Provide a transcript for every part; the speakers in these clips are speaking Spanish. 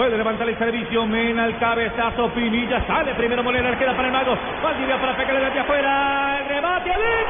Puede levantar el servicio, Mena, el cabezazo, Pinilla, sale primero Molina, queda para el mago, Valdivia para pegarle desde afuera, el adentro.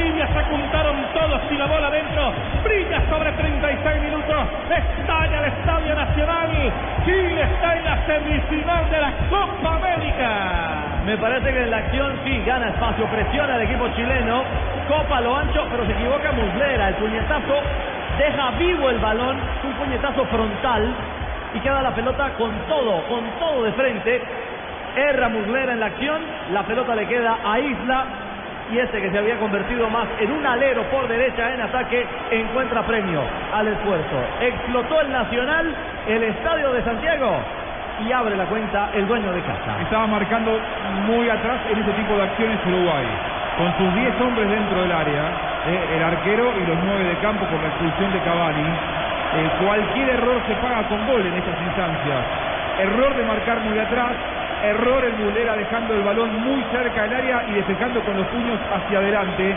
se juntaron todos y la bola dentro, brilla sobre 36 minutos, estalla el Estadio Nacional, Chile está en la semifinal de la Copa América. Me parece que en la acción sí gana espacio, presiona al equipo chileno, copa lo ancho, pero se equivoca Muslera. El puñetazo deja vivo el balón, un puñetazo frontal. Y queda la pelota con todo, con todo de frente. Erra Muslera en la acción, la pelota le queda a Isla y este que se había convertido más en un alero por derecha en ataque encuentra premio al esfuerzo. Explotó el Nacional, el Estadio de Santiago y abre la cuenta el dueño de casa. Estaba marcando muy atrás en este tipo de acciones Uruguay. Con sus 10 hombres dentro del área, eh, el arquero y los 9 de campo con la expulsión de Cavani. Eh, cualquier error se paga con gol en estas instancias. Error de marcar muy atrás, error el Mulera dejando el balón muy cerca del área y despejando con los puños hacia adelante.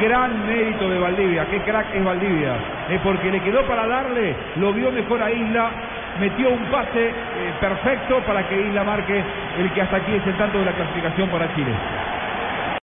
Gran mérito de Valdivia, qué crack es Valdivia, porque le quedó para darle, lo vio mejor a Isla, metió un pase eh, perfecto para que Isla marque el que hasta aquí es el tanto de la clasificación para Chile.